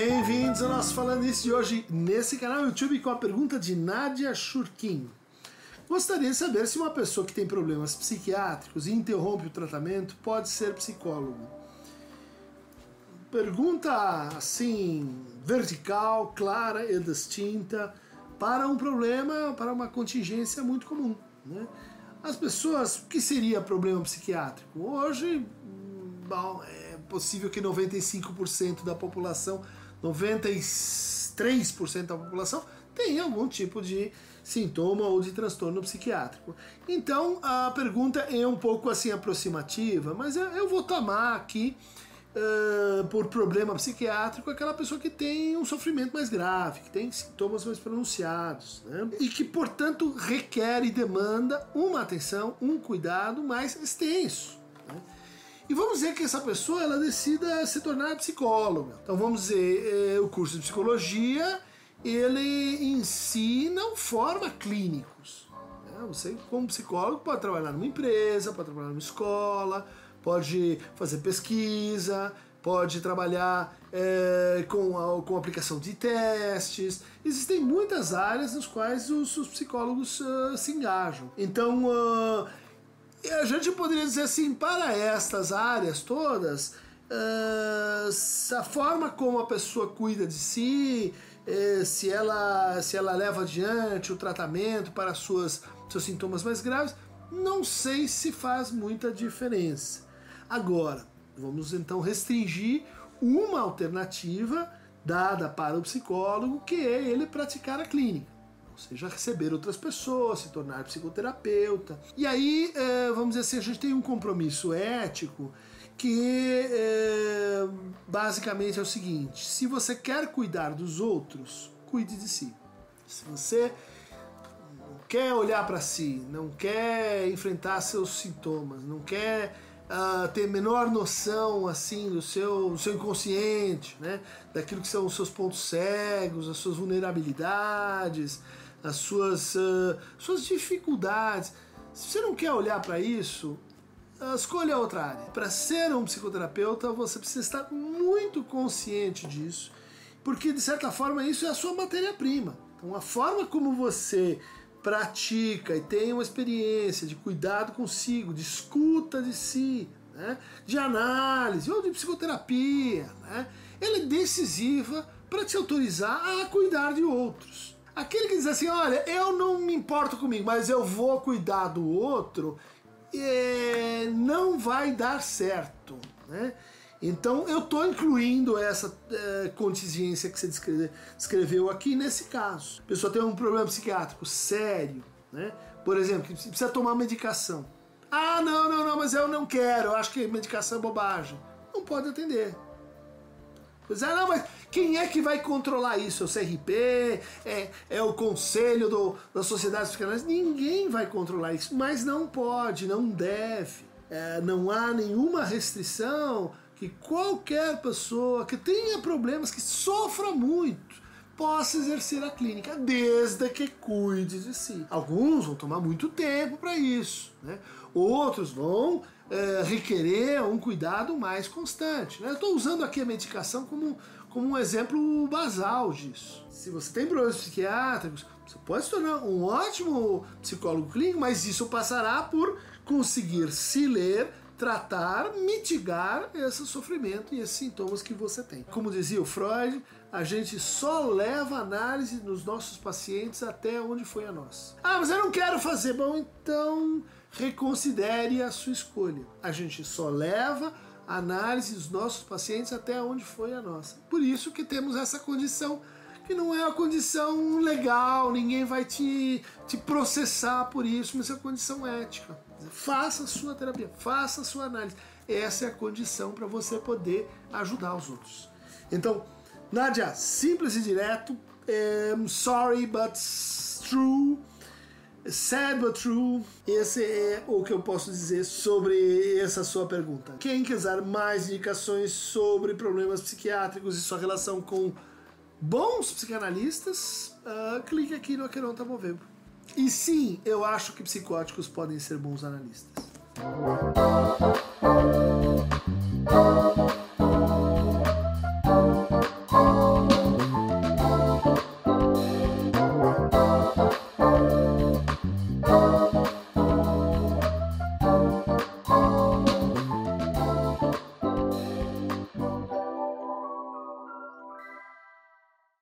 bem-vindos ao nosso Falando Isso de hoje nesse canal YouTube com a pergunta de Nadia Shurkin. Gostaria de saber se uma pessoa que tem problemas psiquiátricos e interrompe o tratamento pode ser psicólogo. Pergunta assim, vertical, clara e distinta para um problema, para uma contingência muito comum. Né? As pessoas, o que seria problema psiquiátrico? Hoje, bom, é possível que 95% da população 93% da população tem algum tipo de sintoma ou de transtorno psiquiátrico. Então a pergunta é um pouco assim aproximativa, mas eu vou tomar aqui uh, por problema psiquiátrico aquela pessoa que tem um sofrimento mais grave, que tem sintomas mais pronunciados, né? e que portanto requer e demanda uma atenção, um cuidado mais extenso. Né? E vamos dizer que essa pessoa ela decida se tornar psicóloga. Então vamos dizer, é, o curso de psicologia ele em si não forma clínicos. Né? Você, como psicólogo, pode trabalhar numa empresa, pode trabalhar numa escola, pode fazer pesquisa, pode trabalhar é, com, a, com aplicação de testes. Existem muitas áreas nas quais os, os psicólogos uh, se engajam. Então, uh, e a gente poderia dizer assim, para estas áreas todas, uh, a forma como a pessoa cuida de si, uh, se, ela, se ela leva adiante o tratamento para suas, seus sintomas mais graves, não sei se faz muita diferença. Agora, vamos então restringir uma alternativa dada para o psicólogo, que é ele praticar a clínica seja receber outras pessoas, se tornar psicoterapeuta. E aí, é, vamos dizer assim, a gente tem um compromisso ético que é, basicamente é o seguinte: se você quer cuidar dos outros, cuide de si. Se você quer olhar para si, não quer enfrentar seus sintomas, não quer uh, ter menor noção assim do seu, do seu inconsciente, né? daquilo que são os seus pontos cegos, as suas vulnerabilidades, as suas, uh, suas dificuldades. Se você não quer olhar para isso, uh, escolha outra área. Para ser um psicoterapeuta, você precisa estar muito consciente disso, porque de certa forma isso é a sua matéria-prima. Então, a forma como você pratica e tem uma experiência de cuidado consigo, de escuta de si, né, de análise ou de psicoterapia, né, ela é decisiva para te autorizar a cuidar de outros. Aquele que diz assim, olha, eu não me importo comigo, mas eu vou cuidar do outro, é, não vai dar certo, né? Então eu estou incluindo essa é, contingência que você descreveu aqui nesse caso. A pessoa tem um problema psiquiátrico sério, né? Por exemplo, que precisa tomar medicação. Ah, não, não, não, mas eu não quero, eu acho que medicação é bobagem. Não pode atender. Pois é, não, mas quem é que vai controlar isso? É o CRP? É, é o conselho do, das sociedades? Ninguém vai controlar isso, mas não pode, não deve. É, não há nenhuma restrição que qualquer pessoa que tenha problemas, que sofra muito, possa exercer a clínica, desde que cuide de si. Alguns vão tomar muito tempo para isso, né? outros vão é, requerer um cuidado mais constante. Né? Eu estou usando aqui a medicação como, como um exemplo basal disso. Se você tem problemas psiquiátricos, você pode se tornar um ótimo psicólogo clínico, mas isso passará por conseguir se ler, tratar, mitigar esse sofrimento e esses sintomas que você tem. Como dizia o Freud, a gente só leva análise nos nossos pacientes até onde foi a nossa. Ah, mas eu não quero fazer. Bom, então reconsidere a sua escolha. A gente só leva análise dos nossos pacientes até onde foi a nossa. Por isso que temos essa condição que não é a condição legal, ninguém vai te, te processar por isso, mas é a condição ética. Faça a sua terapia, faça a sua análise. Essa é a condição para você poder ajudar os outros. Então, Nádia, simples e direto. Um, sorry, but true. Sad but true. Esse é o que eu posso dizer sobre essa sua pergunta. Quem quiser mais indicações sobre problemas psiquiátricos e sua relação com bons psicanalistas, uh, clique aqui no Aqueronta Movebo. E sim, eu acho que psicóticos podem ser bons analistas.